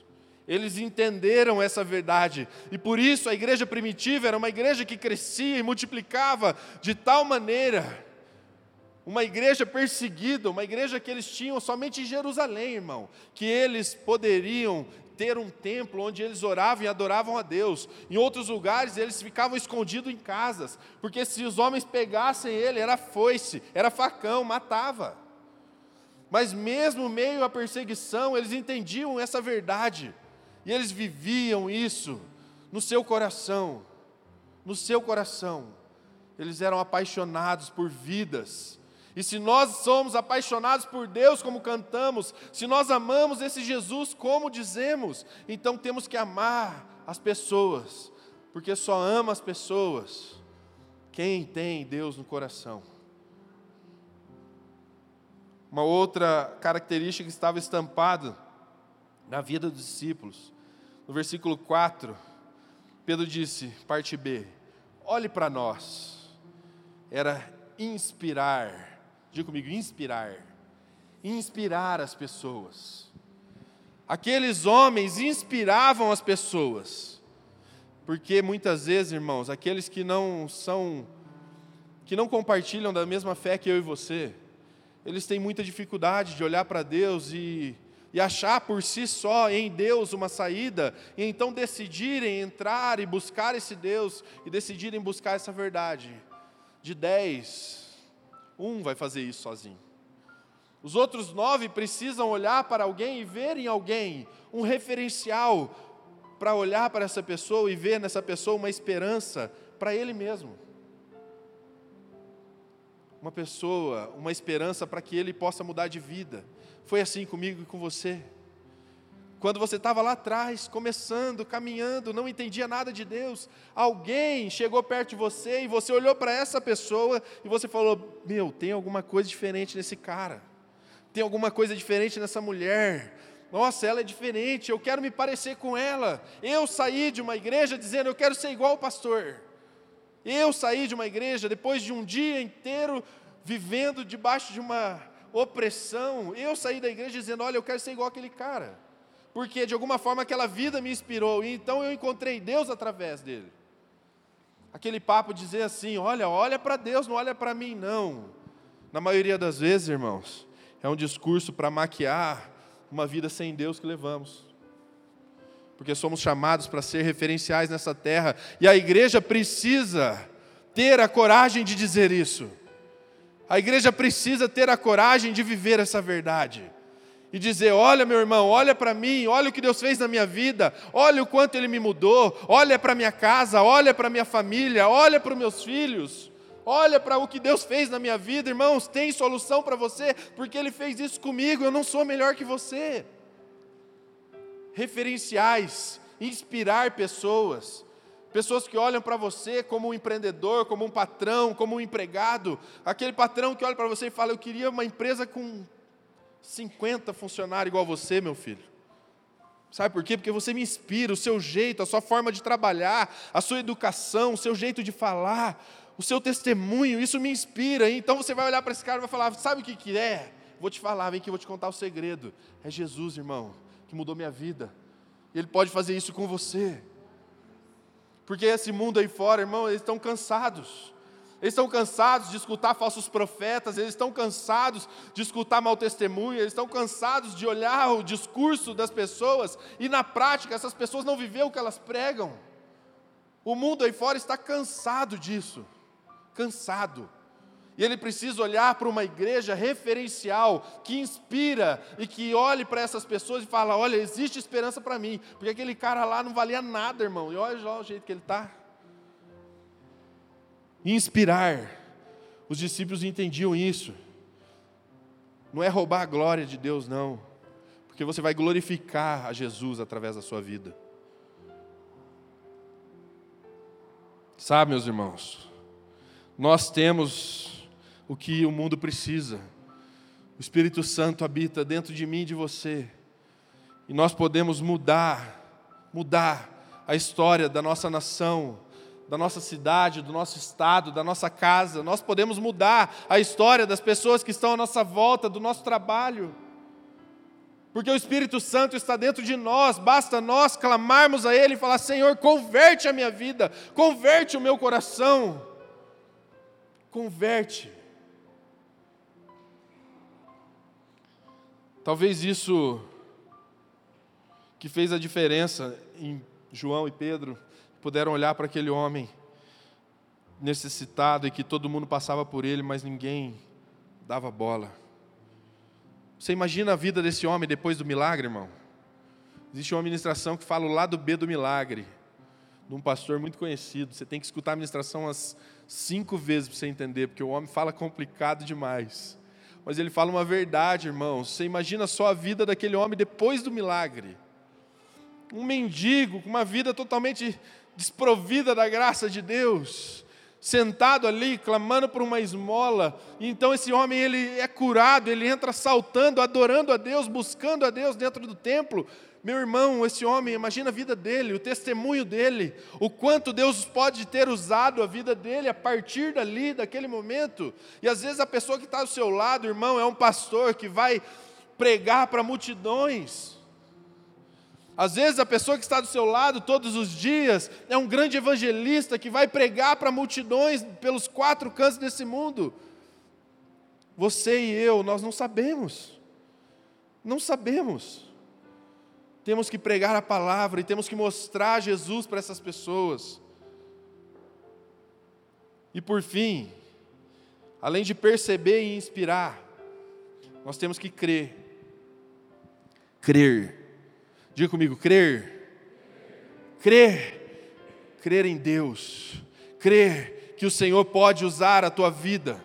Eles entenderam essa verdade. E por isso a igreja primitiva era uma igreja que crescia e multiplicava de tal maneira. Uma igreja perseguida, uma igreja que eles tinham somente em Jerusalém, irmão. Que eles poderiam ter um templo onde eles oravam e adoravam a Deus. Em outros lugares eles ficavam escondidos em casas, porque se os homens pegassem ele, era foice, era facão, matava. Mas mesmo meio à perseguição, eles entendiam essa verdade. E eles viviam isso no seu coração. No seu coração. Eles eram apaixonados por vidas. E se nós somos apaixonados por Deus, como cantamos, se nós amamos esse Jesus, como dizemos, então temos que amar as pessoas, porque só ama as pessoas quem tem Deus no coração. Uma outra característica que estava estampada na vida dos discípulos no versículo 4, Pedro disse, parte B: olhe para nós. Era inspirar, diga comigo, inspirar. Inspirar as pessoas. Aqueles homens inspiravam as pessoas. Porque muitas vezes, irmãos, aqueles que não são, que não compartilham da mesma fé que eu e você, eles têm muita dificuldade de olhar para Deus e e achar por si só em Deus uma saída, e então decidirem entrar e buscar esse Deus, e decidirem buscar essa verdade. De dez, um vai fazer isso sozinho. Os outros nove precisam olhar para alguém e ver em alguém um referencial para olhar para essa pessoa e ver nessa pessoa uma esperança para ele mesmo. Uma pessoa, uma esperança para que ele possa mudar de vida. Foi assim comigo e com você. Quando você estava lá atrás, começando, caminhando, não entendia nada de Deus, alguém chegou perto de você e você olhou para essa pessoa e você falou: Meu, tem alguma coisa diferente nesse cara, tem alguma coisa diferente nessa mulher. Nossa, ela é diferente, eu quero me parecer com ela. Eu saí de uma igreja dizendo: Eu quero ser igual ao pastor. Eu saí de uma igreja depois de um dia inteiro vivendo debaixo de uma opressão, eu saí da igreja dizendo: Olha, eu quero ser igual aquele cara, porque de alguma forma aquela vida me inspirou, e então eu encontrei Deus através dele. Aquele papo dizer assim: Olha, olha para Deus, não olha para mim, não. Na maioria das vezes, irmãos, é um discurso para maquiar uma vida sem Deus que levamos. Porque somos chamados para ser referenciais nessa terra, e a igreja precisa ter a coragem de dizer isso. A igreja precisa ter a coragem de viver essa verdade e dizer: olha, meu irmão, olha para mim, olha o que Deus fez na minha vida, olha o quanto Ele me mudou, olha para minha casa, olha para minha família, olha para os meus filhos, olha para o que Deus fez na minha vida, irmãos, tem solução para você, porque Ele fez isso comigo, eu não sou melhor que você. Referenciais, inspirar pessoas, Pessoas que olham para você como um empreendedor, como um patrão, como um empregado. Aquele patrão que olha para você e fala: Eu queria uma empresa com 50 funcionários igual você, meu filho. Sabe por quê? Porque você me inspira, o seu jeito, a sua forma de trabalhar, a sua educação, o seu jeito de falar, o seu testemunho, isso me inspira. Então você vai olhar para esse cara e vai falar: Sabe o que, que é? Vou te falar, vem que vou te contar o segredo. É Jesus, irmão, que mudou minha vida. Ele pode fazer isso com você. Porque esse mundo aí fora, irmão, eles estão cansados. Eles estão cansados de escutar falsos profetas, eles estão cansados de escutar mau testemunho, eles estão cansados de olhar o discurso das pessoas e na prática essas pessoas não viveram o que elas pregam. O mundo aí fora está cansado disso. Cansado. E ele precisa olhar para uma igreja referencial, que inspira e que olhe para essas pessoas e fala: olha, existe esperança para mim, porque aquele cara lá não valia nada, irmão, e olha lá o jeito que ele está. Inspirar. Os discípulos entendiam isso. Não é roubar a glória de Deus, não, porque você vai glorificar a Jesus através da sua vida. Sabe, meus irmãos, nós temos o que o mundo precisa. O Espírito Santo habita dentro de mim e de você. E nós podemos mudar, mudar a história da nossa nação, da nossa cidade, do nosso estado, da nossa casa. Nós podemos mudar a história das pessoas que estão à nossa volta, do nosso trabalho. Porque o Espírito Santo está dentro de nós, basta nós clamarmos a Ele e falar: Senhor, converte a minha vida, converte o meu coração, converte. Talvez isso que fez a diferença em João e Pedro, puderam olhar para aquele homem necessitado e que todo mundo passava por ele, mas ninguém dava bola. Você imagina a vida desse homem depois do milagre, irmão? Existe uma ministração que fala o lado B do milagre, de um pastor muito conhecido. Você tem que escutar a ministração umas cinco vezes para você entender, porque o homem fala complicado demais. Mas ele fala uma verdade, irmão. Você imagina só a vida daquele homem depois do milagre. Um mendigo com uma vida totalmente desprovida da graça de Deus, sentado ali clamando por uma esmola, e então esse homem ele é curado, ele entra saltando, adorando a Deus, buscando a Deus dentro do templo. Meu irmão, esse homem, imagina a vida dele, o testemunho dele, o quanto Deus pode ter usado a vida dele a partir dali, daquele momento. E às vezes a pessoa que está ao seu lado, irmão, é um pastor que vai pregar para multidões. Às vezes a pessoa que está do seu lado todos os dias é um grande evangelista que vai pregar para multidões pelos quatro cantos desse mundo. Você e eu, nós não sabemos. Não sabemos. Temos que pregar a palavra e temos que mostrar Jesus para essas pessoas. E por fim, além de perceber e inspirar, nós temos que crer. Crer Diga comigo, crer. Crer. Crer em Deus. Crer que o Senhor pode usar a tua vida.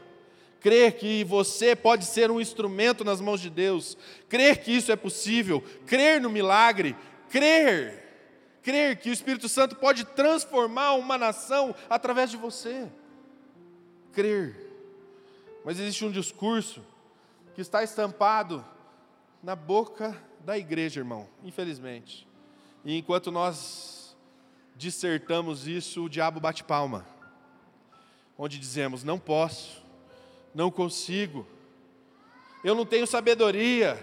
Crer que você pode ser um instrumento nas mãos de Deus. Crer que isso é possível. Crer no milagre. Crer. Crer que o Espírito Santo pode transformar uma nação através de você. Crer. Mas existe um discurso que está estampado na boca da igreja, irmão, infelizmente. E enquanto nós dissertamos isso, o diabo bate palma, onde dizemos: não posso, não consigo, eu não tenho sabedoria,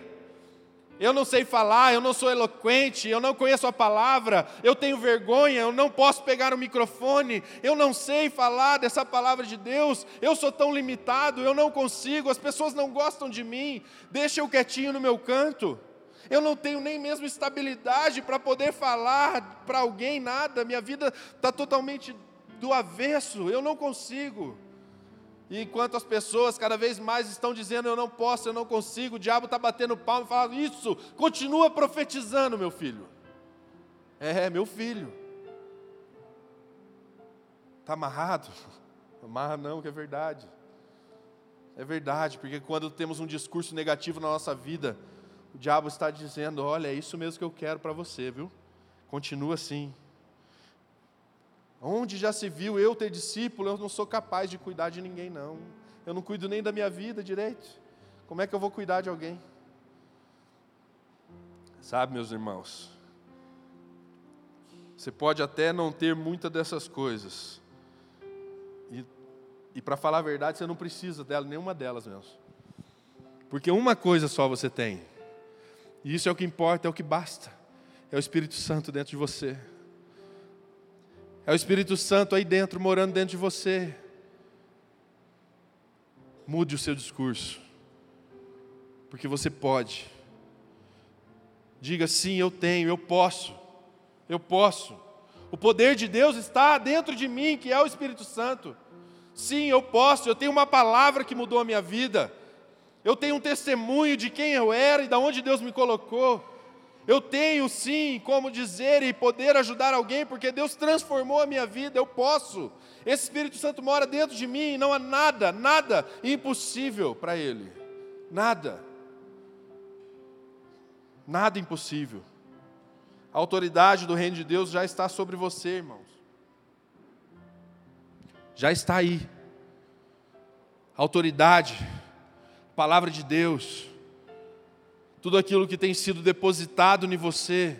eu não sei falar, eu não sou eloquente, eu não conheço a palavra, eu tenho vergonha, eu não posso pegar o microfone, eu não sei falar dessa palavra de Deus, eu sou tão limitado, eu não consigo, as pessoas não gostam de mim, deixa eu quietinho no meu canto. Eu não tenho nem mesmo estabilidade para poder falar para alguém nada, minha vida está totalmente do avesso, eu não consigo. E enquanto as pessoas cada vez mais estão dizendo eu não posso, eu não consigo, o diabo está batendo palma e falando isso, continua profetizando, meu filho. É, meu filho. Está amarrado? *laughs* Amarra não, que é verdade. É verdade, porque quando temos um discurso negativo na nossa vida, o diabo está dizendo: olha, é isso mesmo que eu quero para você, viu? Continua assim. Onde já se viu eu ter discípulo, eu não sou capaz de cuidar de ninguém, não. Eu não cuido nem da minha vida direito. Como é que eu vou cuidar de alguém? Sabe, meus irmãos, você pode até não ter muitas dessas coisas, e, e para falar a verdade, você não precisa dela, nenhuma delas mesmo. Porque uma coisa só você tem: e isso é o que importa, é o que basta. É o Espírito Santo dentro de você. É o Espírito Santo aí dentro, morando dentro de você. Mude o seu discurso, porque você pode. Diga sim, eu tenho, eu posso, eu posso. O poder de Deus está dentro de mim, que é o Espírito Santo. Sim, eu posso, eu tenho uma palavra que mudou a minha vida. Eu tenho um testemunho de quem eu era e de onde Deus me colocou. Eu tenho sim como dizer e poder ajudar alguém, porque Deus transformou a minha vida, eu posso. Esse Espírito Santo mora dentro de mim e não há nada, nada impossível para Ele. Nada. Nada impossível. A autoridade do reino de Deus já está sobre você, irmãos. Já está aí. A autoridade palavra de Deus, tudo aquilo que tem sido depositado em você,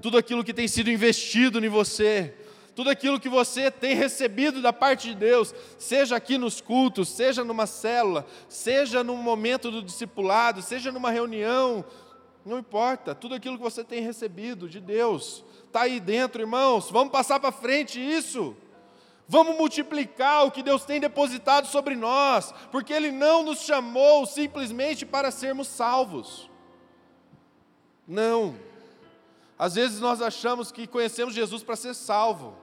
tudo aquilo que tem sido investido em você, tudo aquilo que você tem recebido da parte de Deus, seja aqui nos cultos, seja numa célula, seja num momento do discipulado, seja numa reunião, não importa, tudo aquilo que você tem recebido de Deus, está aí dentro, irmãos, vamos passar para frente isso. Vamos multiplicar o que Deus tem depositado sobre nós, porque Ele não nos chamou simplesmente para sermos salvos. Não. Às vezes nós achamos que conhecemos Jesus para ser salvo.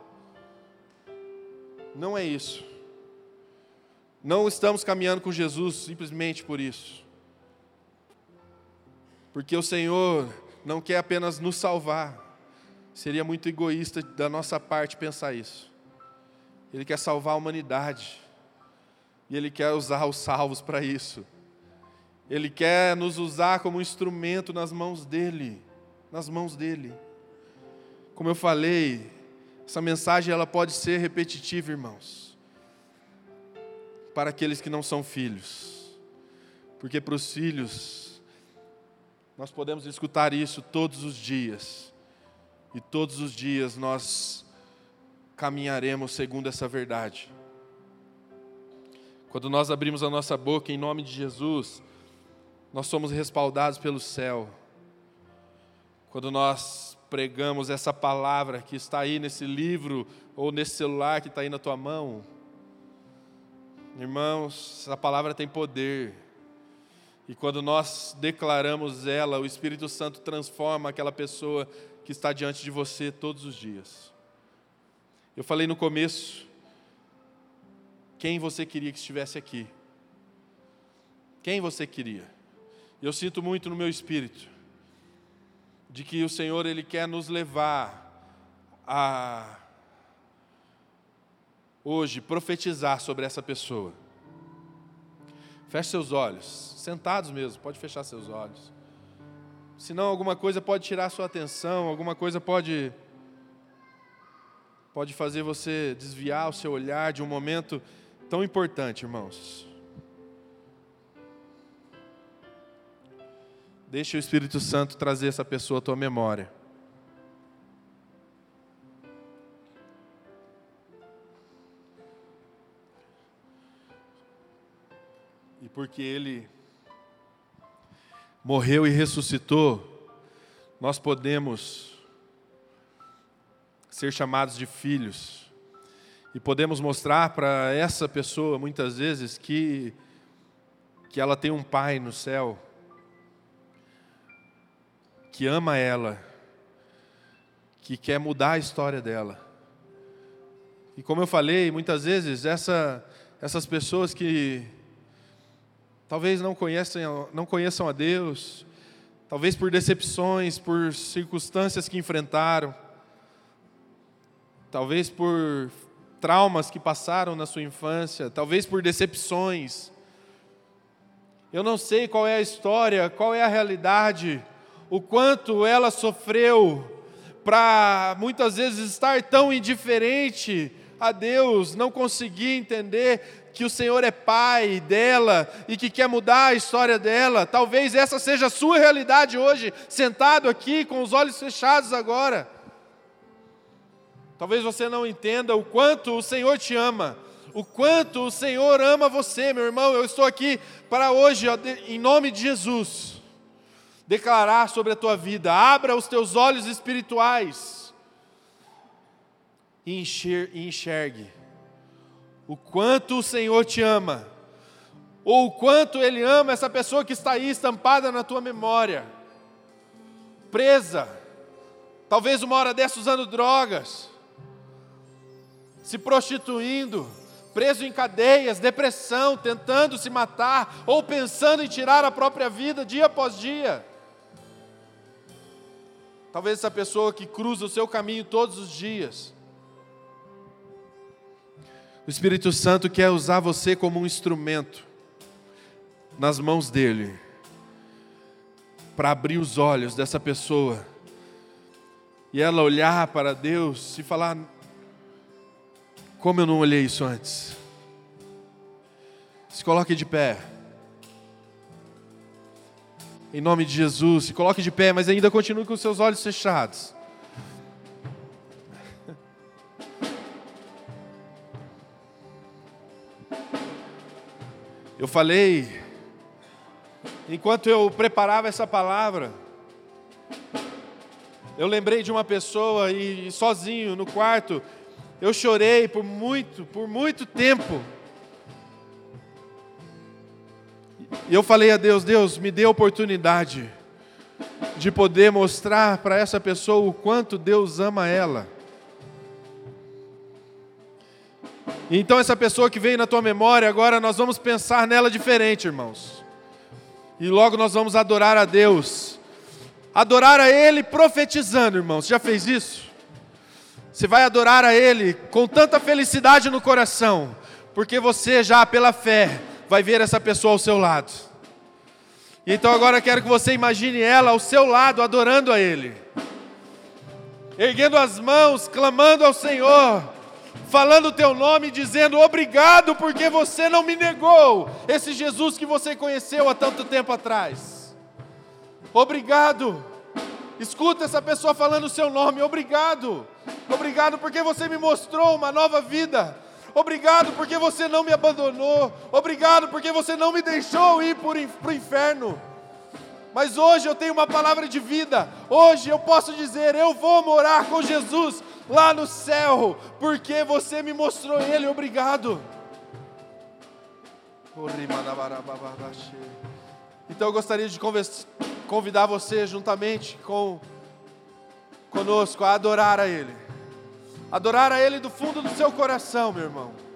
Não é isso. Não estamos caminhando com Jesus simplesmente por isso. Porque o Senhor não quer apenas nos salvar. Seria muito egoísta da nossa parte pensar isso. Ele quer salvar a humanidade. E Ele quer usar os salvos para isso. Ele quer nos usar como instrumento nas mãos dEle. Nas mãos dEle. Como eu falei, essa mensagem ela pode ser repetitiva, irmãos. Para aqueles que não são filhos. Porque para os filhos, nós podemos escutar isso todos os dias. E todos os dias nós caminharemos segundo essa verdade. Quando nós abrimos a nossa boca em nome de Jesus, nós somos respaldados pelo céu. Quando nós pregamos essa palavra que está aí nesse livro ou nesse celular que está aí na tua mão, irmãos, essa palavra tem poder. E quando nós declaramos ela, o Espírito Santo transforma aquela pessoa que está diante de você todos os dias. Eu falei no começo quem você queria que estivesse aqui. Quem você queria? Eu sinto muito no meu espírito de que o Senhor ele quer nos levar a hoje profetizar sobre essa pessoa. Feche seus olhos, sentados mesmo, pode fechar seus olhos. Senão alguma coisa pode tirar sua atenção, alguma coisa pode pode fazer você desviar o seu olhar de um momento tão importante, irmãos. Deixe o Espírito Santo trazer essa pessoa à tua memória. E porque Ele morreu e ressuscitou, nós podemos ser chamados de filhos. E podemos mostrar para essa pessoa, muitas vezes, que, que ela tem um pai no céu, que ama ela, que quer mudar a história dela. E como eu falei, muitas vezes, essa, essas pessoas que talvez não conheçam, não conheçam a Deus, talvez por decepções, por circunstâncias que enfrentaram, talvez por traumas que passaram na sua infância, talvez por decepções. Eu não sei qual é a história, qual é a realidade, o quanto ela sofreu para muitas vezes estar tão indiferente a Deus, não conseguir entender que o Senhor é pai dela e que quer mudar a história dela. Talvez essa seja a sua realidade hoje, sentado aqui com os olhos fechados agora. Talvez você não entenda o quanto o Senhor te ama, o quanto o Senhor ama você, meu irmão. Eu estou aqui para hoje, em nome de Jesus, declarar sobre a tua vida. Abra os teus olhos espirituais e enxergue o quanto o Senhor te ama, ou o quanto Ele ama essa pessoa que está aí estampada na tua memória, presa, talvez uma hora dessa usando drogas se prostituindo, preso em cadeias, depressão, tentando se matar ou pensando em tirar a própria vida dia após dia. Talvez essa pessoa que cruza o seu caminho todos os dias. O Espírito Santo quer usar você como um instrumento nas mãos dele para abrir os olhos dessa pessoa e ela olhar para Deus e falar: como eu não olhei isso antes? Se coloque de pé. Em nome de Jesus, se coloque de pé, mas ainda continue com seus olhos fechados. Eu falei, enquanto eu preparava essa palavra, eu lembrei de uma pessoa e sozinho no quarto, eu chorei por muito, por muito tempo. E eu falei a Deus: Deus, me dê a oportunidade de poder mostrar para essa pessoa o quanto Deus ama ela. Então, essa pessoa que veio na tua memória, agora nós vamos pensar nela diferente, irmãos. E logo nós vamos adorar a Deus. Adorar a Ele profetizando, irmãos. Já fez isso? Você vai adorar a Ele com tanta felicidade no coração, porque você já pela fé vai ver essa pessoa ao seu lado. Então agora quero que você imagine ela ao seu lado, adorando a Ele, erguendo as mãos, clamando ao Senhor, falando o teu nome, dizendo obrigado porque você não me negou esse Jesus que você conheceu há tanto tempo atrás. Obrigado. Escuta essa pessoa falando o seu nome, obrigado. Obrigado porque você me mostrou uma nova vida. Obrigado porque você não me abandonou. Obrigado porque você não me deixou ir para o inferno. Mas hoje eu tenho uma palavra de vida. Hoje eu posso dizer: eu vou morar com Jesus lá no céu, porque você me mostrou Ele. Obrigado. Então eu gostaria de convidar você juntamente com conosco a adorar a Ele. Adorar a Ele do fundo do seu coração, meu irmão.